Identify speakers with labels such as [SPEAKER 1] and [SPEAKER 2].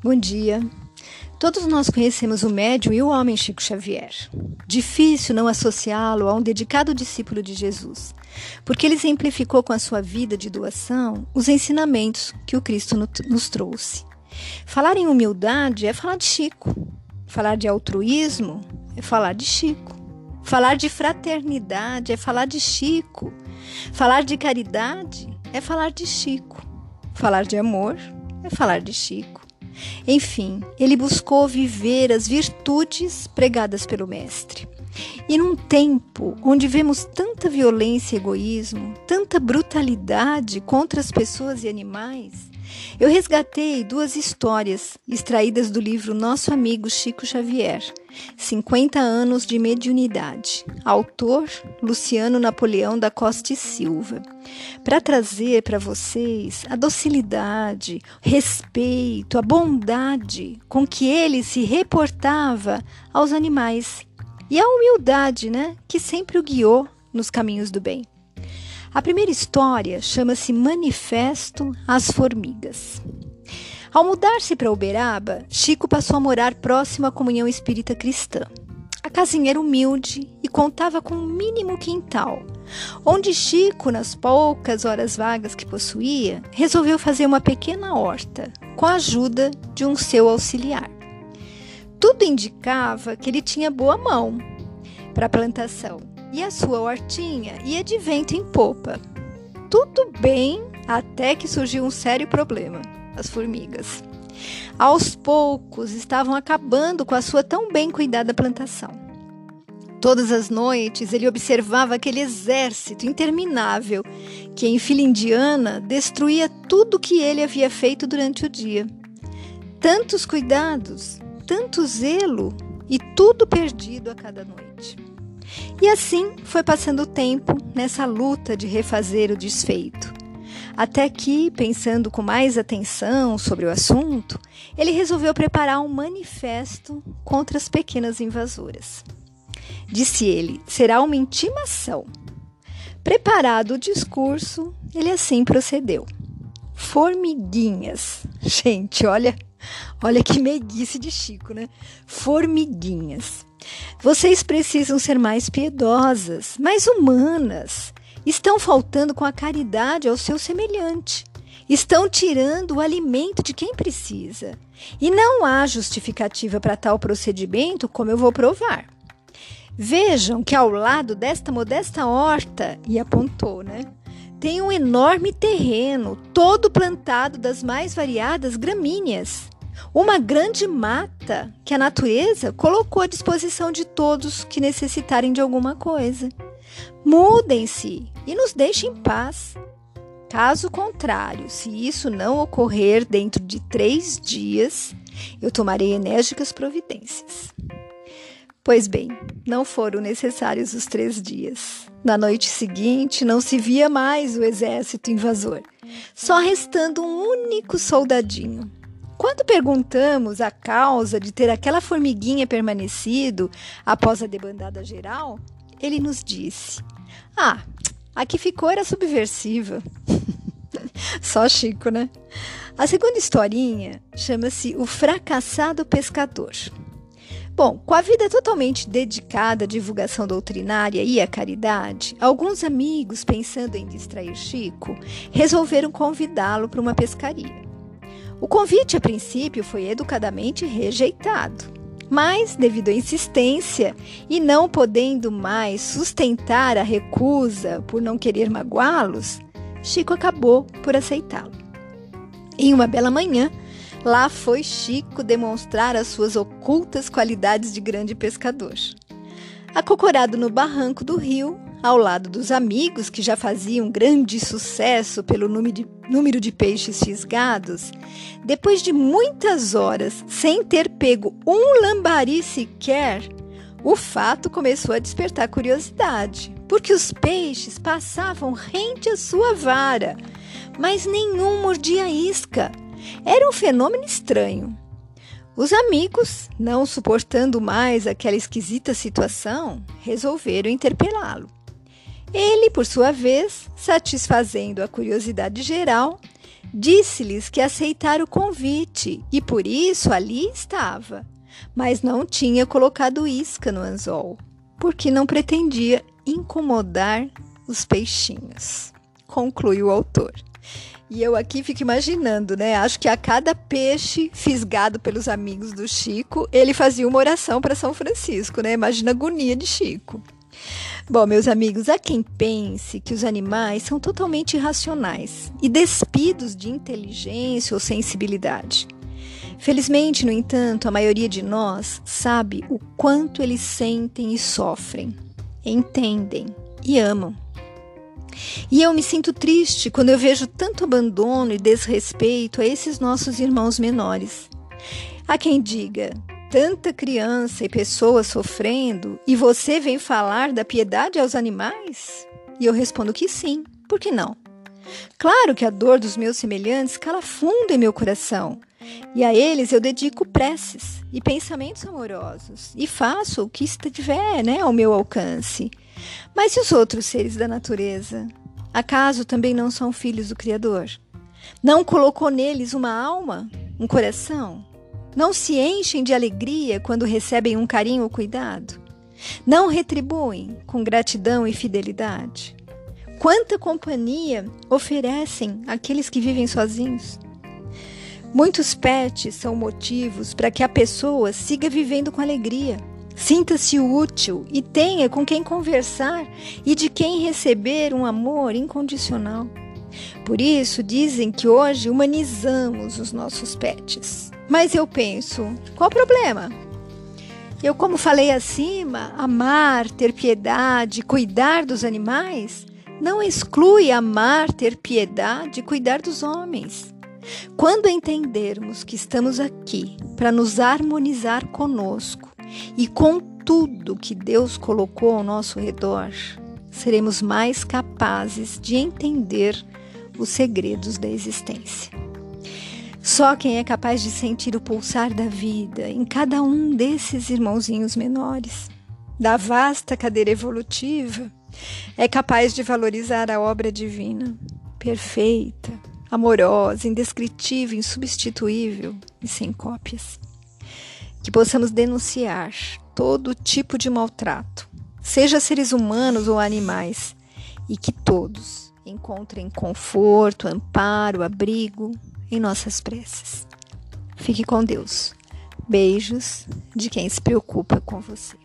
[SPEAKER 1] Bom dia. Todos nós conhecemos o médium e o homem Chico Xavier. Difícil não associá-lo a um dedicado discípulo de Jesus, porque ele exemplificou com a sua vida de doação os ensinamentos que o Cristo nos trouxe. Falar em humildade é falar de Chico. Falar de altruísmo é falar de Chico. Falar de fraternidade é falar de Chico. Falar de caridade é falar de Chico. Falar de amor é falar de Chico. Enfim, ele buscou viver as virtudes pregadas pelo Mestre. E num tempo onde vemos tanta violência e egoísmo, tanta brutalidade contra as pessoas e animais, eu resgatei duas histórias extraídas do livro Nosso Amigo Chico Xavier, 50 anos de mediunidade, autor Luciano Napoleão da Costa e Silva, para trazer para vocês a docilidade, respeito, a bondade com que ele se reportava aos animais e a humildade, né, que sempre o guiou nos caminhos do bem. A primeira história chama-se Manifesto às Formigas. Ao mudar-se para Uberaba, Chico passou a morar próximo à comunhão espírita cristã. A casinha era humilde e contava com um mínimo quintal, onde Chico, nas poucas horas vagas que possuía, resolveu fazer uma pequena horta, com a ajuda de um seu auxiliar. Tudo indicava que ele tinha boa mão para a plantação e a sua hortinha ia de vento em popa. Tudo bem até que surgiu um sério problema: as formigas. Aos poucos estavam acabando com a sua tão bem cuidada plantação. Todas as noites ele observava aquele exército interminável que, em fila indiana, destruía tudo que ele havia feito durante o dia. Tantos cuidados, tanto zelo e tudo perdido a cada noite. E assim foi passando o tempo nessa luta de refazer o desfeito. Até que, pensando com mais atenção sobre o assunto, ele resolveu preparar um manifesto contra as pequenas invasoras. Disse ele: será uma intimação. Preparado o discurso, ele assim procedeu. Formiguinhas. Gente, olha, olha que meiguice de Chico, né? Formiguinhas. Vocês precisam ser mais piedosas, mais humanas. Estão faltando com a caridade ao seu semelhante. Estão tirando o alimento de quem precisa. E não há justificativa para tal procedimento, como eu vou provar. Vejam que ao lado desta modesta horta, e apontou, né? Tem um enorme terreno, todo plantado das mais variadas gramíneas uma grande mata que a natureza colocou à disposição de todos que necessitarem de alguma coisa. Mudem-se e nos deixem em paz. Caso contrário, se isso não ocorrer dentro de três dias, eu tomarei enérgicas providências. Pois bem, não foram necessários os três dias. Na noite seguinte, não se via mais o exército invasor, só restando um único soldadinho, quando perguntamos a causa de ter aquela formiguinha permanecido após a debandada geral, ele nos disse: Ah, a que ficou era subversiva. Só Chico, né? A segunda historinha chama-se O Fracassado Pescador. Bom, com a vida totalmente dedicada à divulgação doutrinária e à caridade, alguns amigos, pensando em distrair Chico, resolveram convidá-lo para uma pescaria. O convite, a princípio, foi educadamente rejeitado. Mas, devido à insistência e não podendo mais sustentar a recusa por não querer magoá-los, Chico acabou por aceitá-lo. Em uma bela manhã, lá foi Chico demonstrar as suas ocultas qualidades de grande pescador. Acocorado no barranco do rio, ao lado dos amigos que já faziam grande sucesso pelo número de, peixes fisgados, depois de muitas horas sem ter pego um lambari sequer, o fato começou a despertar curiosidade, porque os peixes passavam rente à sua vara, mas nenhum mordia isca. Era um fenômeno estranho. Os amigos, não suportando mais aquela esquisita situação, resolveram interpelá-lo. Ele, por sua vez, satisfazendo a curiosidade geral, Disse-lhes que aceitara o convite e por isso ali estava, mas não tinha colocado isca no anzol, porque não pretendia incomodar os peixinhos. Conclui o autor. E eu aqui fico imaginando, né? Acho que a cada peixe fisgado pelos amigos do Chico, ele fazia uma oração para São Francisco, né? Imagina a agonia de Chico. Bom, meus amigos, há quem pense que os animais são totalmente irracionais e despidos de inteligência ou sensibilidade. Felizmente, no entanto, a maioria de nós sabe o quanto eles sentem e sofrem, entendem e amam. E eu me sinto triste quando eu vejo tanto abandono e desrespeito a esses nossos irmãos menores. Há quem diga: tanta criança e pessoa sofrendo e você vem falar da piedade aos animais? E eu respondo que sim, por que não? Claro que a dor dos meus semelhantes cala fundo em meu coração, e a eles eu dedico preces e pensamentos amorosos, e faço o que estiver né, ao meu alcance. Mas e os outros seres da natureza? Acaso também não são filhos do Criador? Não colocou neles uma alma, um coração? Não se enchem de alegria quando recebem um carinho ou cuidado? Não retribuem com gratidão e fidelidade? Quanta companhia oferecem aqueles que vivem sozinhos? Muitos pets são motivos para que a pessoa siga vivendo com alegria, sinta-se útil e tenha com quem conversar e de quem receber um amor incondicional. Por isso dizem que hoje humanizamos os nossos pets. Mas eu penso, qual o problema? Eu, como falei acima, amar, ter piedade, cuidar dos animais, não exclui amar, ter piedade e cuidar dos homens. Quando entendermos que estamos aqui para nos harmonizar conosco e com tudo que Deus colocou ao nosso redor, seremos mais capazes de entender os segredos da existência. Só quem é capaz de sentir o pulsar da vida em cada um desses irmãozinhos menores, da vasta cadeira evolutiva, é capaz de valorizar a obra divina, perfeita, amorosa, indescritível, insubstituível e sem cópias. Que possamos denunciar todo tipo de maltrato, seja seres humanos ou animais, e que todos encontrem conforto, amparo, abrigo em nossas preces. Fique com Deus. Beijos de quem se preocupa com você.